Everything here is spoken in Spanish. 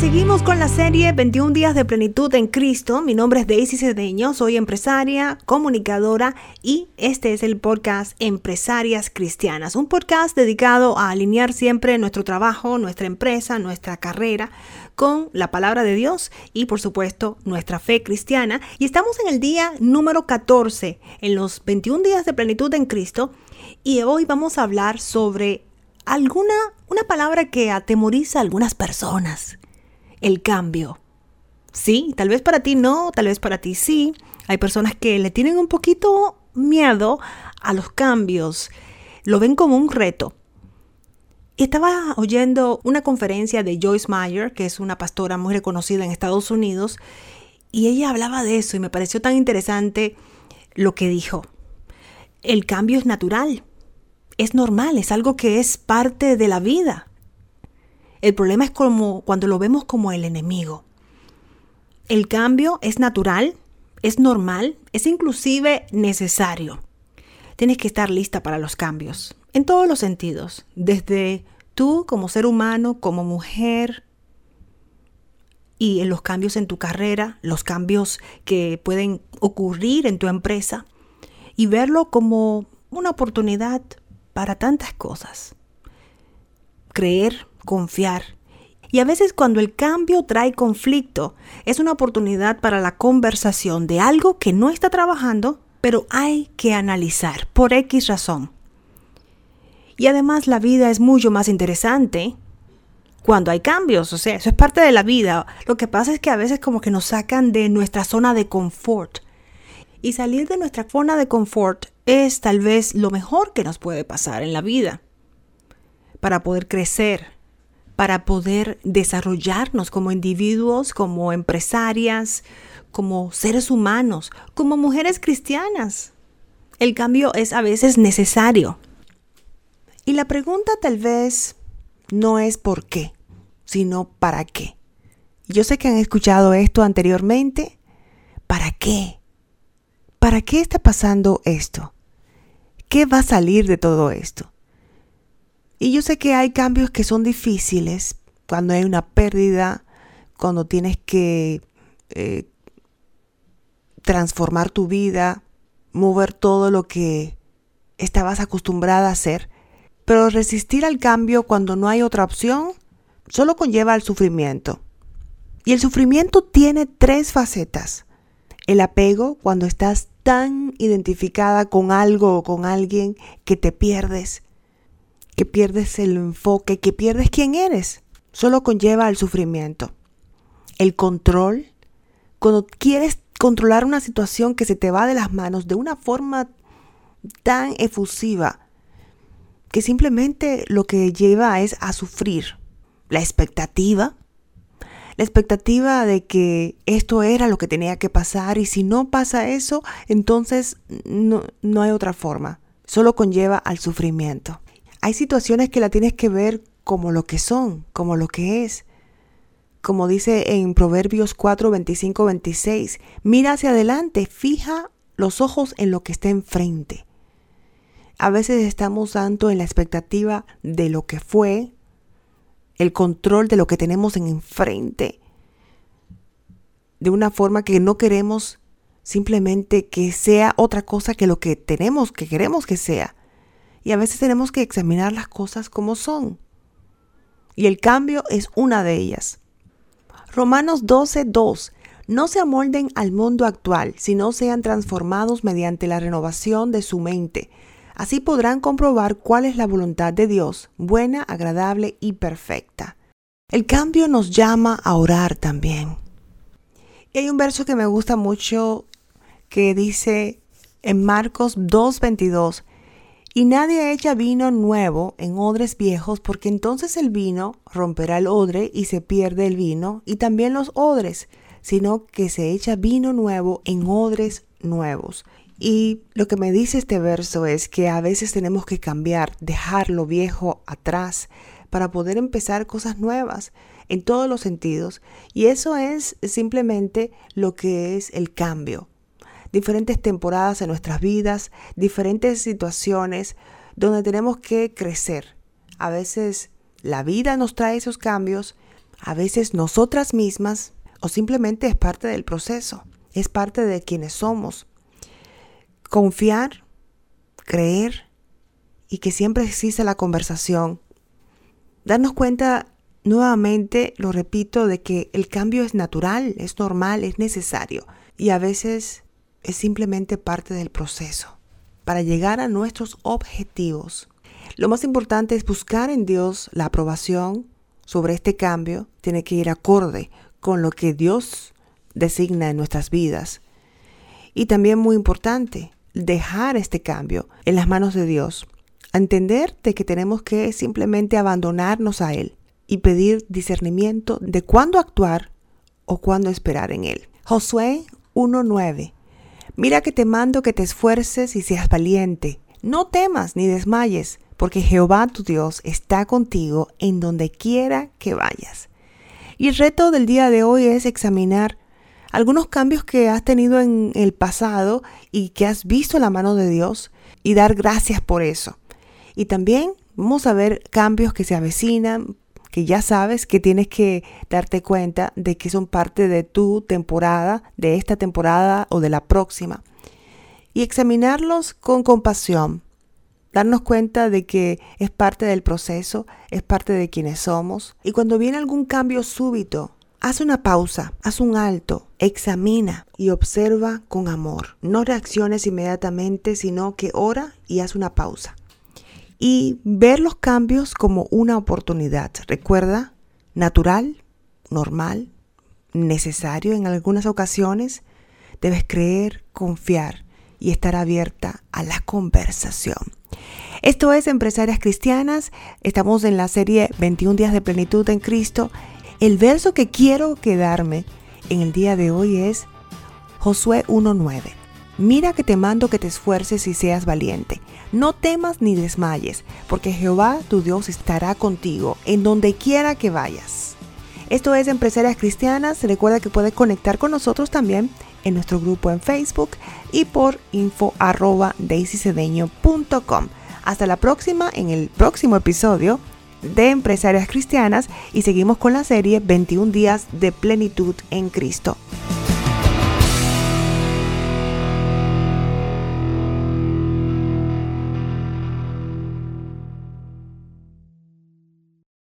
seguimos con la serie 21 días de plenitud en Cristo. Mi nombre es Daisy Cedeño, soy empresaria, comunicadora y este es el podcast Empresarias Cristianas, un podcast dedicado a alinear siempre nuestro trabajo, nuestra empresa, nuestra carrera con la palabra de Dios y por supuesto nuestra fe cristiana. Y estamos en el día número 14 en los 21 días de plenitud en Cristo y hoy vamos a hablar sobre alguna una palabra que atemoriza a algunas personas el cambio. Sí, tal vez para ti no, tal vez para ti sí. Hay personas que le tienen un poquito miedo a los cambios, lo ven como un reto. Estaba oyendo una conferencia de Joyce Meyer, que es una pastora muy reconocida en Estados Unidos, y ella hablaba de eso y me pareció tan interesante lo que dijo. El cambio es natural, es normal, es algo que es parte de la vida. El problema es como cuando lo vemos como el enemigo. El cambio es natural, es normal, es inclusive necesario. Tienes que estar lista para los cambios, en todos los sentidos, desde tú como ser humano, como mujer, y en los cambios en tu carrera, los cambios que pueden ocurrir en tu empresa, y verlo como una oportunidad para tantas cosas. Creer confiar. Y a veces cuando el cambio trae conflicto, es una oportunidad para la conversación de algo que no está trabajando, pero hay que analizar por X razón. Y además la vida es mucho más interesante cuando hay cambios, o sea, eso es parte de la vida. Lo que pasa es que a veces como que nos sacan de nuestra zona de confort. Y salir de nuestra zona de confort es tal vez lo mejor que nos puede pasar en la vida para poder crecer, para poder desarrollarnos como individuos, como empresarias, como seres humanos, como mujeres cristianas. El cambio es a veces necesario. Y la pregunta tal vez no es por qué, sino para qué. Yo sé que han escuchado esto anteriormente. ¿Para qué? ¿Para qué está pasando esto? ¿Qué va a salir de todo esto? Y yo sé que hay cambios que son difíciles cuando hay una pérdida, cuando tienes que eh, transformar tu vida, mover todo lo que estabas acostumbrada a hacer. Pero resistir al cambio cuando no hay otra opción solo conlleva al sufrimiento. Y el sufrimiento tiene tres facetas. El apego, cuando estás tan identificada con algo o con alguien que te pierdes que pierdes el enfoque, que pierdes quién eres. Solo conlleva al sufrimiento. El control, cuando quieres controlar una situación que se te va de las manos de una forma tan efusiva, que simplemente lo que lleva es a sufrir. La expectativa, la expectativa de que esto era lo que tenía que pasar y si no pasa eso, entonces no, no hay otra forma. Solo conlleva al sufrimiento. Hay situaciones que la tienes que ver como lo que son, como lo que es. Como dice en Proverbios 4, 25, 26, mira hacia adelante, fija los ojos en lo que está enfrente. A veces estamos tanto en la expectativa de lo que fue, el control de lo que tenemos en enfrente, de una forma que no queremos simplemente que sea otra cosa que lo que tenemos, que queremos que sea. Y a veces tenemos que examinar las cosas como son. Y el cambio es una de ellas. Romanos 12, 2. No se amolden al mundo actual, sino sean transformados mediante la renovación de su mente. Así podrán comprobar cuál es la voluntad de Dios, buena, agradable y perfecta. El cambio nos llama a orar también. Y hay un verso que me gusta mucho que dice en Marcos 2:22, y nadie echa vino nuevo en odres viejos, porque entonces el vino romperá el odre y se pierde el vino, y también los odres, sino que se echa vino nuevo en odres nuevos. Y lo que me dice este verso es que a veces tenemos que cambiar, dejar lo viejo atrás para poder empezar cosas nuevas en todos los sentidos. Y eso es simplemente lo que es el cambio diferentes temporadas en nuestras vidas, diferentes situaciones donde tenemos que crecer. A veces la vida nos trae esos cambios, a veces nosotras mismas o simplemente es parte del proceso, es parte de quienes somos. Confiar, creer y que siempre existe la conversación. Darnos cuenta nuevamente, lo repito, de que el cambio es natural, es normal, es necesario y a veces es simplemente parte del proceso para llegar a nuestros objetivos. Lo más importante es buscar en Dios la aprobación sobre este cambio. Tiene que ir acorde con lo que Dios designa en nuestras vidas. Y también muy importante, dejar este cambio en las manos de Dios. entender de que tenemos que simplemente abandonarnos a Él y pedir discernimiento de cuándo actuar o cuándo esperar en Él. Josué 1.9 Mira que te mando que te esfuerces y seas valiente. No temas ni desmayes, porque Jehová tu Dios está contigo en donde quiera que vayas. Y el reto del día de hoy es examinar algunos cambios que has tenido en el pasado y que has visto la mano de Dios y dar gracias por eso. Y también vamos a ver cambios que se avecinan, que ya sabes que tienes que darte cuenta de que son parte de tu temporada, de esta temporada o de la próxima. Y examinarlos con compasión, darnos cuenta de que es parte del proceso, es parte de quienes somos. Y cuando viene algún cambio súbito, haz una pausa, haz un alto, examina y observa con amor. No reacciones inmediatamente, sino que ora y haz una pausa y ver los cambios como una oportunidad. Recuerda, natural, normal, necesario en algunas ocasiones. Debes creer, confiar y estar abierta a la conversación. Esto es Empresarias Cristianas. Estamos en la serie 21 días de plenitud en Cristo. El verso que quiero quedarme en el día de hoy es Josué 1.9. Mira que te mando que te esfuerces y seas valiente. No temas ni desmayes, porque Jehová tu Dios estará contigo en donde quiera que vayas. Esto es Empresarias Cristianas. Recuerda que puedes conectar con nosotros también en nuestro grupo en Facebook y por info Hasta la próxima en el próximo episodio de Empresarias Cristianas y seguimos con la serie 21 días de plenitud en Cristo.